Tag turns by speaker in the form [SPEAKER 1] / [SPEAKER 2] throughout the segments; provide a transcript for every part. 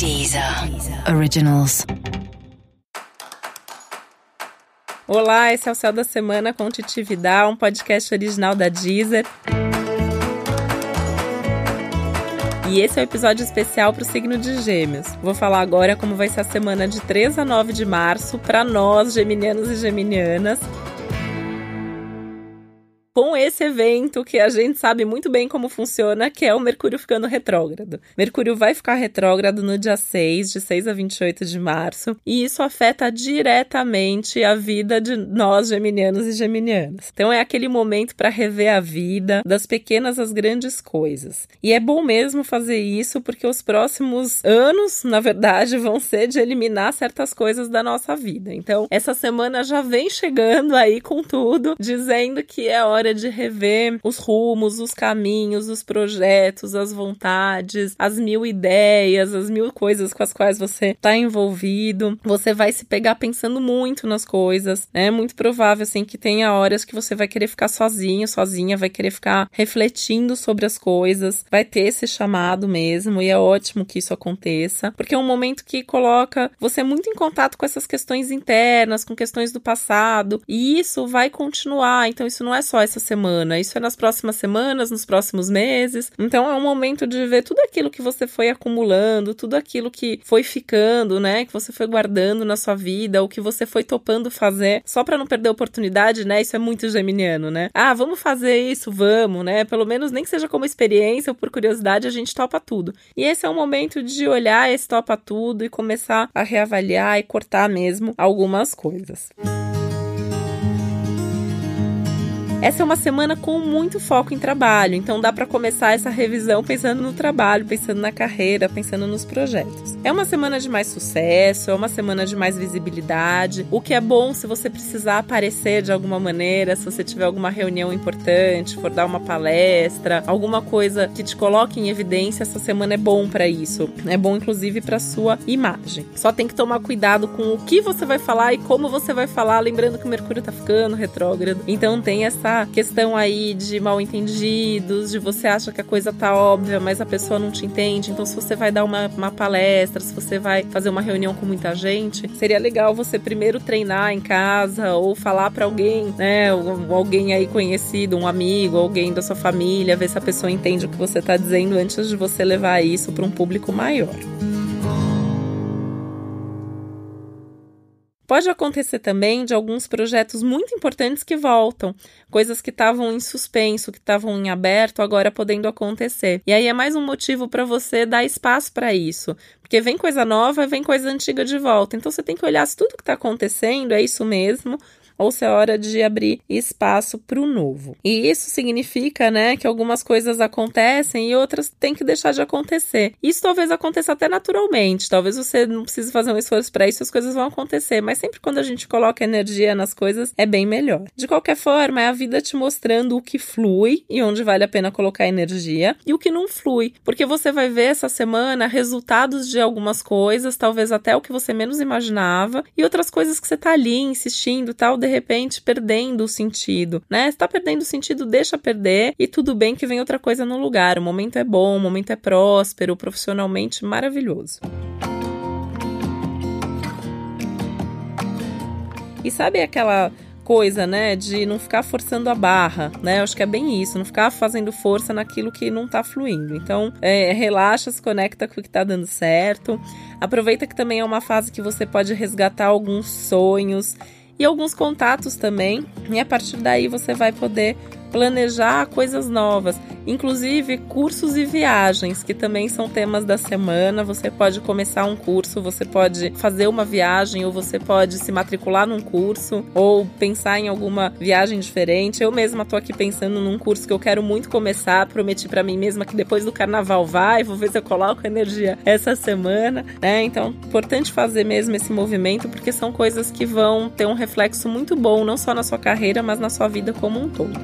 [SPEAKER 1] Deezer Originals.
[SPEAKER 2] Olá, esse é o Céu da Semana com Titi Vidal, um podcast original da Deezer. E esse é o um episódio especial para o signo de Gêmeos. Vou falar agora como vai ser a semana de 3 a 9 de março para nós, geminianos e geminianas com esse evento que a gente sabe muito bem como funciona, que é o Mercúrio ficando retrógrado. Mercúrio vai ficar retrógrado no dia 6, de 6 a 28 de março, e isso afeta diretamente a vida de nós geminianos e geminianas. Então é aquele momento para rever a vida, das pequenas às grandes coisas. E é bom mesmo fazer isso porque os próximos anos, na verdade, vão ser de eliminar certas coisas da nossa vida. Então, essa semana já vem chegando aí com tudo, dizendo que é hora hora de rever os rumos, os caminhos, os projetos, as vontades, as mil ideias, as mil coisas com as quais você está envolvido. Você vai se pegar pensando muito nas coisas. É muito provável assim que tenha horas que você vai querer ficar sozinho, sozinha, vai querer ficar refletindo sobre as coisas, vai ter esse chamado mesmo e é ótimo que isso aconteça, porque é um momento que coloca você muito em contato com essas questões internas, com questões do passado, e isso vai continuar. Então isso não é só essa semana, isso é nas próximas semanas, nos próximos meses. Então é um momento de ver tudo aquilo que você foi acumulando, tudo aquilo que foi ficando, né, que você foi guardando na sua vida, o que você foi topando fazer, só para não perder a oportunidade, né? Isso é muito geminiano, né? Ah, vamos fazer isso, vamos, né? Pelo menos nem que seja como experiência ou por curiosidade, a gente topa tudo. E esse é o momento de olhar esse topa tudo e começar a reavaliar e cortar mesmo algumas coisas. Música essa é uma semana com muito foco em trabalho, então dá para começar essa revisão pensando no trabalho, pensando na carreira, pensando nos projetos. É uma semana de mais sucesso, é uma semana de mais visibilidade, o que é bom se você precisar aparecer de alguma maneira, se você tiver alguma reunião importante, for dar uma palestra, alguma coisa que te coloque em evidência, essa semana é bom para isso. É bom inclusive para sua imagem. Só tem que tomar cuidado com o que você vai falar e como você vai falar, lembrando que o Mercúrio tá ficando retrógrado. Então tem essa questão aí de mal entendidos, de você acha que a coisa tá óbvia, mas a pessoa não te entende. Então, se você vai dar uma, uma palestra, se você vai fazer uma reunião com muita gente, seria legal você primeiro treinar em casa ou falar para alguém, né? Alguém aí conhecido, um amigo, alguém da sua família, ver se a pessoa entende o que você tá dizendo antes de você levar isso para um público maior. Pode acontecer também de alguns projetos muito importantes que voltam, coisas que estavam em suspenso, que estavam em aberto, agora podendo acontecer. E aí é mais um motivo para você dar espaço para isso, porque vem coisa nova, vem coisa antiga de volta. Então você tem que olhar se tudo que está acontecendo é isso mesmo, ou se é hora de abrir espaço para o novo. E isso significa, né, que algumas coisas acontecem e outras têm que deixar de acontecer. Isso talvez aconteça até naturalmente, talvez você não precise fazer um esforço para isso, as coisas vão acontecer, mas sempre quando a gente coloca energia nas coisas é bem melhor. De qualquer forma, é a vida te mostrando o que flui e onde vale a pena colocar energia e o que não flui, porque você vai ver essa semana resultados de algumas coisas, talvez até o que você menos imaginava, e outras coisas que você tá ali insistindo, tal, de repente perdendo o sentido, né? Se tá perdendo o sentido, deixa perder e tudo bem que vem outra coisa no lugar. O momento é bom, o momento é próspero, profissionalmente maravilhoso. E sabe aquela coisa, né, de não ficar forçando a barra, né? Eu acho que é bem isso, não ficar fazendo força naquilo que não tá fluindo. Então, é, relaxa, se conecta com o que tá dando certo. Aproveita que também é uma fase que você pode resgatar alguns sonhos e alguns contatos também. E a partir daí você vai poder planejar coisas novas, inclusive cursos e viagens, que também são temas da semana. Você pode começar um curso, você pode fazer uma viagem, ou você pode se matricular num curso, ou pensar em alguma viagem diferente. Eu mesma tô aqui pensando num curso que eu quero muito começar, prometi para mim mesma que depois do carnaval vai, vou ver se eu coloco energia essa semana, né? Então, importante fazer mesmo esse movimento, porque são coisas que vão ter um reflexo muito bom, não só na sua carreira, mas na sua vida como um todo.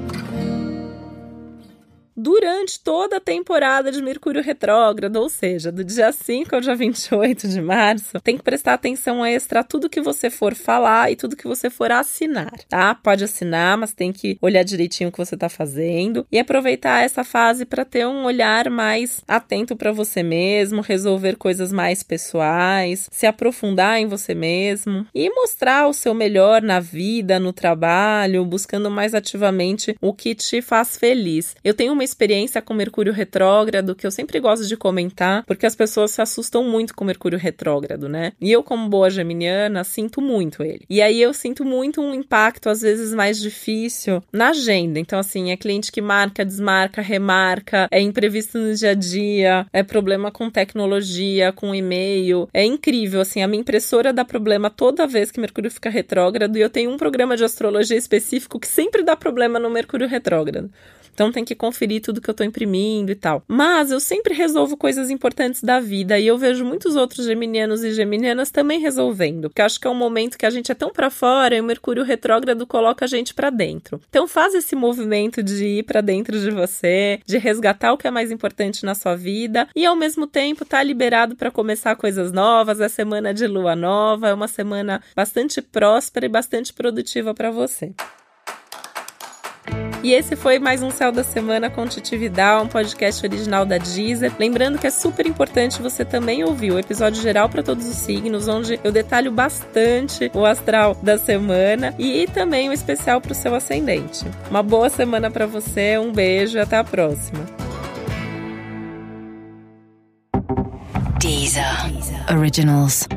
[SPEAKER 2] Durante toda a temporada de Mercúrio retrógrado, ou seja, do dia 5 ao dia 28 de março, tem que prestar atenção extra a tudo que você for falar e tudo que você for assinar, tá? Pode assinar, mas tem que olhar direitinho o que você está fazendo e aproveitar essa fase para ter um olhar mais atento para você mesmo, resolver coisas mais pessoais, se aprofundar em você mesmo e mostrar o seu melhor na vida, no trabalho, buscando mais ativamente o que te faz feliz. Eu tenho uma experiência com Mercúrio retrógrado que eu sempre gosto de comentar, porque as pessoas se assustam muito com Mercúrio retrógrado, né? E eu, como boa geminiana, sinto muito ele. E aí eu sinto muito um impacto, às vezes, mais difícil na agenda. Então, assim, é cliente que marca, desmarca, remarca, é imprevisto no dia a dia, é problema com tecnologia, com e-mail. É incrível, assim, a minha impressora dá problema toda vez que Mercúrio fica retrógrado e eu tenho um programa de astrologia específico que sempre dá problema no Mercúrio retrógrado. Então tem que conferir tudo que eu tô imprimindo e tal. Mas eu sempre resolvo coisas importantes da vida e eu vejo muitos outros geminianos e geminianas também resolvendo, porque acho que é um momento que a gente é tão para fora e o Mercúrio retrógrado coloca a gente para dentro. Então faz esse movimento de ir para dentro de você, de resgatar o que é mais importante na sua vida e ao mesmo tempo tá liberado para começar coisas novas. É semana de lua nova, é uma semana bastante próspera e bastante produtiva para você. E esse foi mais um Céu da Semana com Titi Vidal, um podcast original da Deezer. Lembrando que é super importante você também ouvir o episódio geral para todos os signos, onde eu detalho bastante o astral da semana e também o especial para o seu ascendente. Uma boa semana para você, um beijo e até a próxima.
[SPEAKER 1] Deezer. Originals.